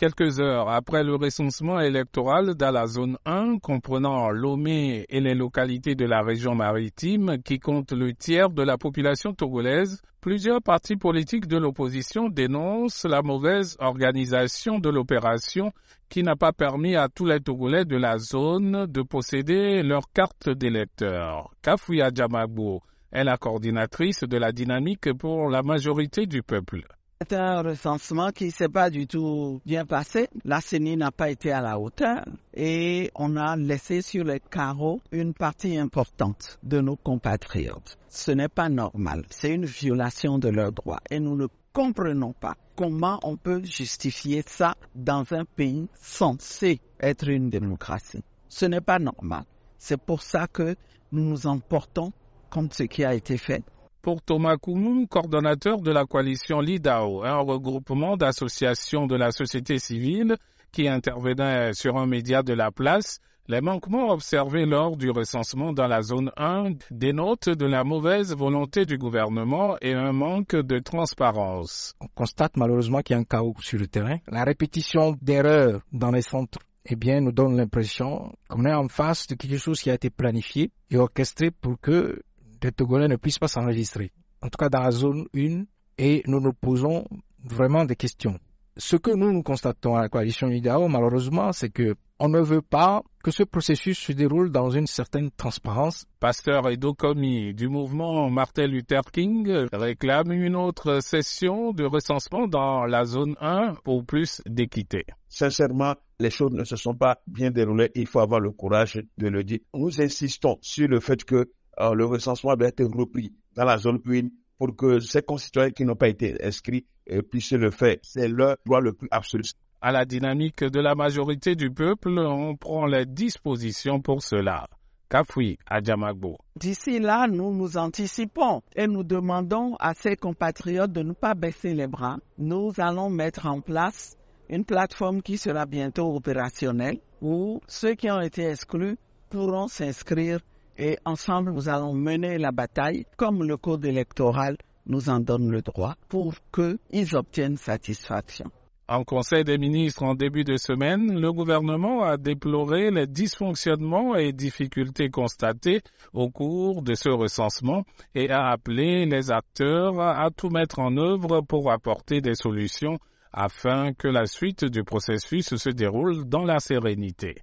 Quelques heures après le recensement électoral dans la zone 1 comprenant Lomé et les localités de la région maritime qui comptent le tiers de la population togolaise, plusieurs partis politiques de l'opposition dénoncent la mauvaise organisation de l'opération qui n'a pas permis à tous les Togolais de la zone de posséder leur carte d'électeur. Kafuya Djamagbo est la coordinatrice de la dynamique pour la majorité du peuple. C'est un recensement qui s'est pas du tout bien passé. La CENI n'a pas été à la hauteur et on a laissé sur les carreaux une partie importante de nos compatriotes. Ce n'est pas normal. C'est une violation de leurs droits et nous ne comprenons pas comment on peut justifier ça dans un pays censé être une démocratie. Ce n'est pas normal. C'est pour ça que nous nous emportons contre ce qui a été fait pour Thomas Koumou, coordonnateur de la coalition LIDAO, un regroupement d'associations de la société civile qui intervenait sur un média de la place, les manquements observés lors du recensement dans la zone 1 dénotent de la mauvaise volonté du gouvernement et un manque de transparence. On constate malheureusement qu'il y a un chaos sur le terrain. La répétition d'erreurs dans les centres eh bien, nous donne l'impression qu'on est en face de quelque chose qui a été planifié et orchestré pour que les Togolais ne puissent pas s'enregistrer. En tout cas, dans la zone 1, et nous nous posons vraiment des questions. Ce que nous, nous constatons à la coalition IDAO, malheureusement, c'est que on ne veut pas que ce processus se déroule dans une certaine transparence. Pasteur Edo Komi du mouvement Martin Luther King réclame une autre session de recensement dans la zone 1 pour plus d'équité. Sincèrement, les choses ne se sont pas bien déroulées. Il faut avoir le courage de le dire. Nous insistons sur le fait que euh, le recensement doit être repris dans la zone 1 pour que ces concitoyens qui n'ont pas été inscrits euh, puissent le faire. C'est leur droit le plus absolu. À la dynamique de la majorité du peuple, on prend les dispositions pour cela. Kafoui à Djamagbo. D'ici là, nous nous anticipons et nous demandons à ces compatriotes de ne pas baisser les bras. Nous allons mettre en place une plateforme qui sera bientôt opérationnelle où ceux qui ont été exclus pourront s'inscrire et ensemble nous allons mener la bataille comme le code électoral nous en donne le droit pour qu'ils obtiennent satisfaction. En Conseil des ministres en début de semaine, le gouvernement a déploré les dysfonctionnements et difficultés constatés au cours de ce recensement et a appelé les acteurs à tout mettre en œuvre pour apporter des solutions afin que la suite du processus se déroule dans la sérénité.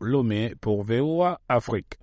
Lomé pour VOA Afrique.